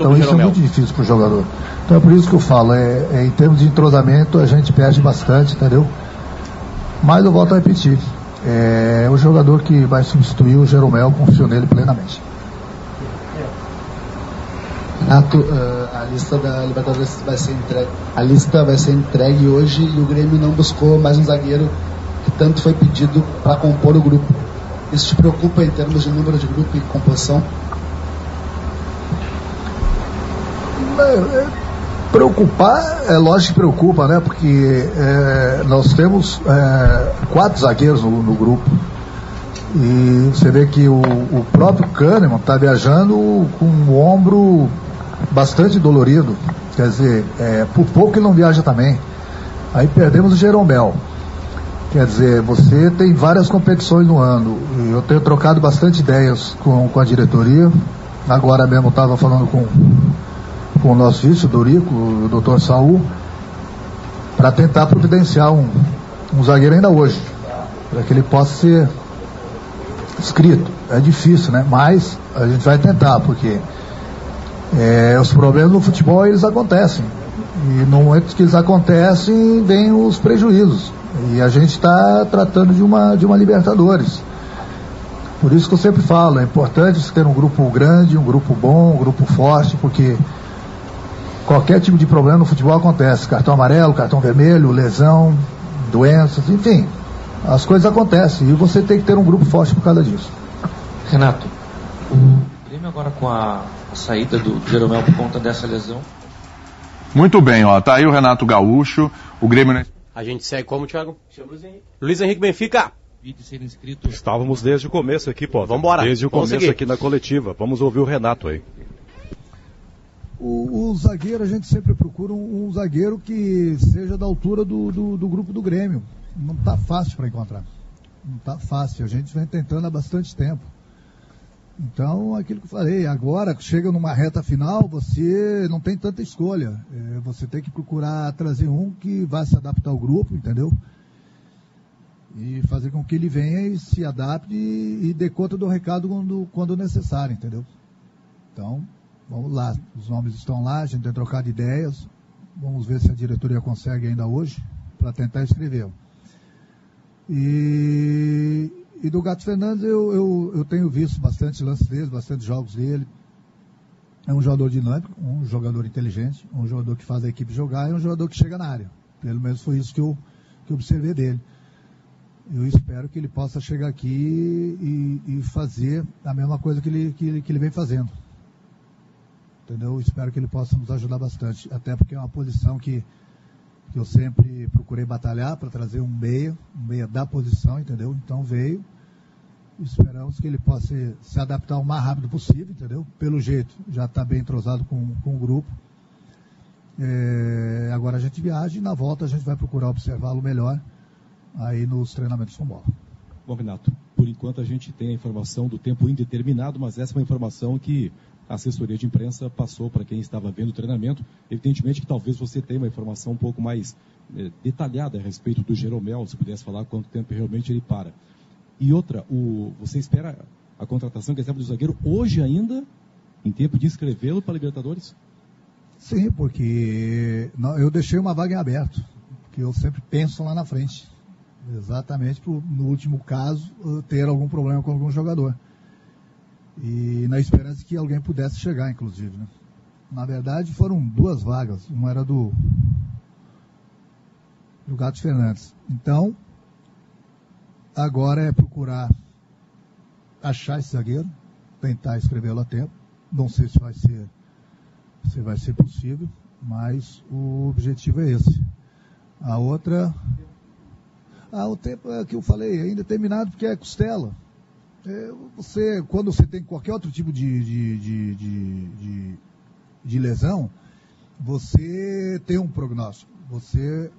Então isso é muito difícil para o jogador. Então é por isso que eu falo, é, é, em termos de entrosamento a gente perde bastante, entendeu? Mas eu volto a repetir, é o jogador que vai substituir o Jeromel, confio nele plenamente. Renato, uh, a lista da Libertadores vai ser entregue. A lista vai ser entregue hoje e o Grêmio não buscou mais um zagueiro que tanto foi pedido para compor o grupo. Isso te preocupa em termos de número de grupo e composição? É, preocupar, é lógico que preocupa, né? Porque é, nós temos é, quatro zagueiros no, no, grupo. E você vê que o, o próprio Kahneman está viajando com o ombro bastante dolorido. Quer dizer, é, por pouco ele não viaja também. Aí perdemos o Jeromel. Quer dizer, você tem várias competições no ano. Eu tenho trocado bastante ideias com, com a diretoria. Agora mesmo estava falando com, com o nosso vice, o Dorico, o doutor Saul, para tentar providenciar um, um zagueiro ainda hoje. Para que ele possa ser inscrito. É difícil, né? Mas a gente vai tentar, porque é, os problemas no futebol eles acontecem. E no momento que eles acontecem, vem os prejuízos. E a gente está tratando de uma, de uma Libertadores. Por isso que eu sempre falo, é importante ter um grupo grande, um grupo bom, um grupo forte, porque qualquer tipo de problema no futebol acontece. Cartão amarelo, cartão vermelho, lesão, doenças, enfim. As coisas acontecem e você tem que ter um grupo forte por causa disso. Renato, o Grêmio agora com a a saída do Jeromel por conta dessa lesão. Muito bem, ó. Tá aí o Renato Gaúcho, o Grêmio. A gente segue como, Thiago? Chama Luiz Henrique. Luiz Henrique Benfica. Estávamos desde o começo aqui, pô. Vamos embora. Desde o Vamos começo seguir. aqui na coletiva. Vamos ouvir o Renato aí. O, o, zagueiro, a gente sempre procura um, um zagueiro que seja da altura do, do, do grupo do Grêmio. Não está fácil para encontrar. Não está fácil. A gente vem tentando há bastante tempo. Então, aquilo que eu falei, agora chega numa reta final, você não tem tanta escolha. É, você tem que procurar trazer um que vá se adaptar ao grupo, entendeu? E fazer com que ele venha e se adapte e, e dê conta do recado quando, quando necessário, entendeu? Então, vamos lá. Os nomes estão lá, a gente tem trocado ideias. Vamos ver se a diretoria consegue ainda hoje para tentar escrever. E e do Gato Fernandes eu, eu, eu tenho visto bastante lances dele, bastante jogos dele. É um jogador dinâmico, um jogador inteligente, um jogador que faz a equipe jogar e um jogador que chega na área. Pelo menos foi isso que eu, que eu observei dele. Eu espero que ele possa chegar aqui e, e fazer a mesma coisa que ele, que, que ele vem fazendo. Entendeu? Eu espero que ele possa nos ajudar bastante. Até porque é uma posição que, que eu sempre procurei batalhar para trazer um meia, um da posição, entendeu? Então veio Esperamos que ele possa se adaptar o mais rápido possível, entendeu? Pelo jeito, já está bem entrosado com, com o grupo. É, agora a gente viaja e na volta a gente vai procurar observá-lo melhor aí nos treinamentos com bola. Bom, Renato, por enquanto a gente tem a informação do tempo indeterminado, mas essa é uma informação que a assessoria de imprensa passou para quem estava vendo o treinamento. Evidentemente que talvez você tenha uma informação um pouco mais é, detalhada a respeito do Jeromel, se pudesse falar quanto tempo realmente ele para. E outra, o, você espera a contratação, que é do zagueiro, hoje ainda, em tempo de inscrevê-lo para a Libertadores? Sim, porque eu deixei uma vaga em aberto, porque eu sempre penso lá na frente. Exatamente, pro, no último caso, ter algum problema com algum jogador. E na esperança que alguém pudesse chegar, inclusive. Né? Na verdade, foram duas vagas. Uma era do, do Gato Fernandes. Então, Agora é procurar achar esse zagueiro, tentar escrevê-lo a tempo. Não sei se vai ser se vai ser possível, mas o objetivo é esse. A outra. Ah, o tempo é que eu falei, é indeterminado porque é costela. É, você, quando você tem qualquer outro tipo de, de, de, de, lesão, você tem um prognóstico. Você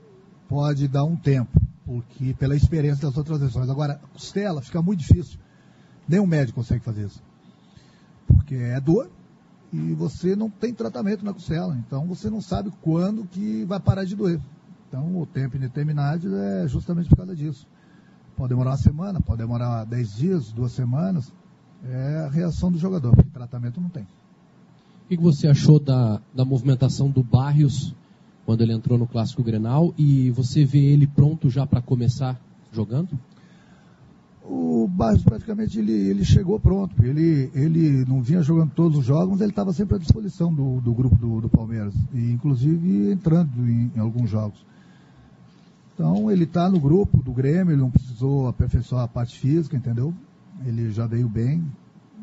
pode dar um tempo porque pela experiência das outras lesões. Agora, costela fica muito difícil. Nenhum médico consegue fazer isso. Porque é dor e você não tem tratamento na costela. Então você não sabe quando que vai parar de doer. Então o tempo indeterminado é justamente por causa disso. Pode demorar uma semana, pode demorar dez dias, duas semanas. É a reação do jogador, porque tratamento não tem. O que você achou da, da movimentação do Barrios quando ele entrou no Clássico Grenal e você vê ele pronto já para começar jogando? O Barrios praticamente ele, ele chegou pronto. Ele, ele não vinha jogando todos os jogos, mas ele estava sempre à disposição do, do grupo do, do, Palmeiras. E inclusive entrando em, em alguns jogos. Então ele está no grupo do Grêmio, ele não precisou aperfeiçoar a parte física, entendeu? Ele já veio bem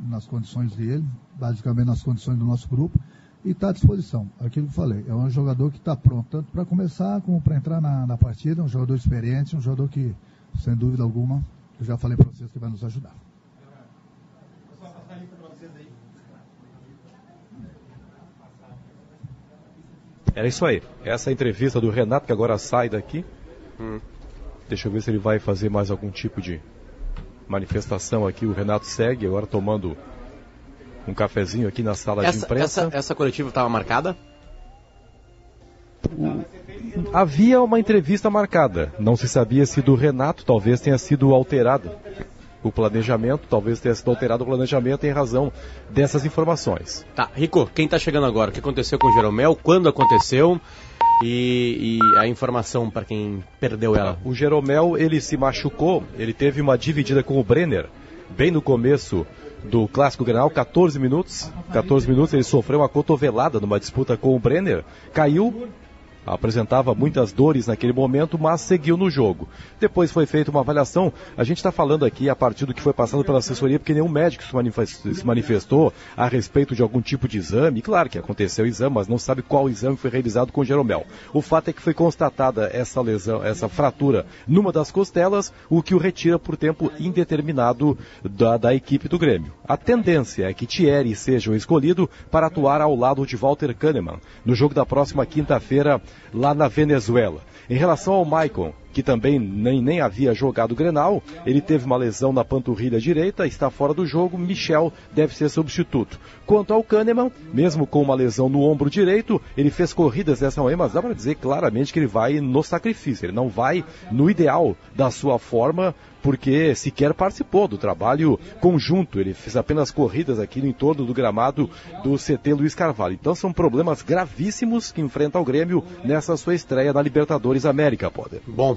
nas condições dele, basicamente nas condições do nosso grupo, e está à disposição. Aquilo que eu falei, é um jogador que está pronto tanto para começar como para entrar na, na partida, um jogador experiente, um jogador que, sem dúvida alguma, eu já falei para vocês que vai nos ajudar. Era isso aí. Essa é entrevista do Renato, que agora sai daqui. Hum. Deixa eu ver se ele vai fazer mais algum tipo de manifestação aqui. O Renato segue agora tomando um cafezinho aqui na sala essa, de imprensa. Essa, essa coletiva estava marcada? O... Havia uma entrevista marcada. Não se sabia se do Renato talvez tenha sido alterado o planejamento, talvez tenha sido alterado o planejamento em razão dessas informações. Tá, Rico, quem está chegando agora? O que aconteceu com o Jeromel? Quando aconteceu? E, e, a informação para quem perdeu ela. O Jeromel, ele se machucou, ele teve uma dividida com o Brenner, bem no começo do Clássico Grenal, 14 minutos. 14 minutos ele sofreu uma cotovelada numa disputa com o Brenner, caiu, apresentava muitas dores naquele momento, mas seguiu no jogo. Depois foi feita uma avaliação. A gente está falando aqui a partir do que foi passado pela assessoria, porque nenhum médico se manifestou a respeito de algum tipo de exame. Claro que aconteceu o exame, mas não sabe qual exame foi realizado com Jeromel. O fato é que foi constatada essa lesão, essa fratura numa das costelas, o que o retira por tempo indeterminado da, da equipe do Grêmio. A tendência é que Thierry seja o escolhido para atuar ao lado de Walter Kahneman no jogo da próxima quinta-feira lá na Venezuela. Em relação ao Maicon, que também nem, nem havia jogado Grenal, ele teve uma lesão na panturrilha direita, está fora do jogo, Michel deve ser substituto. Quanto ao Kahneman, mesmo com uma lesão no ombro direito, ele fez corridas dessa manhã, mas dá para dizer claramente que ele vai no sacrifício, ele não vai no ideal da sua forma, porque sequer participou do trabalho conjunto. Ele fez apenas corridas aqui no entorno do gramado do CT Luiz Carvalho. Então são problemas gravíssimos que enfrenta o Grêmio nessa sua estreia na Libertadores América, Poder. Bom,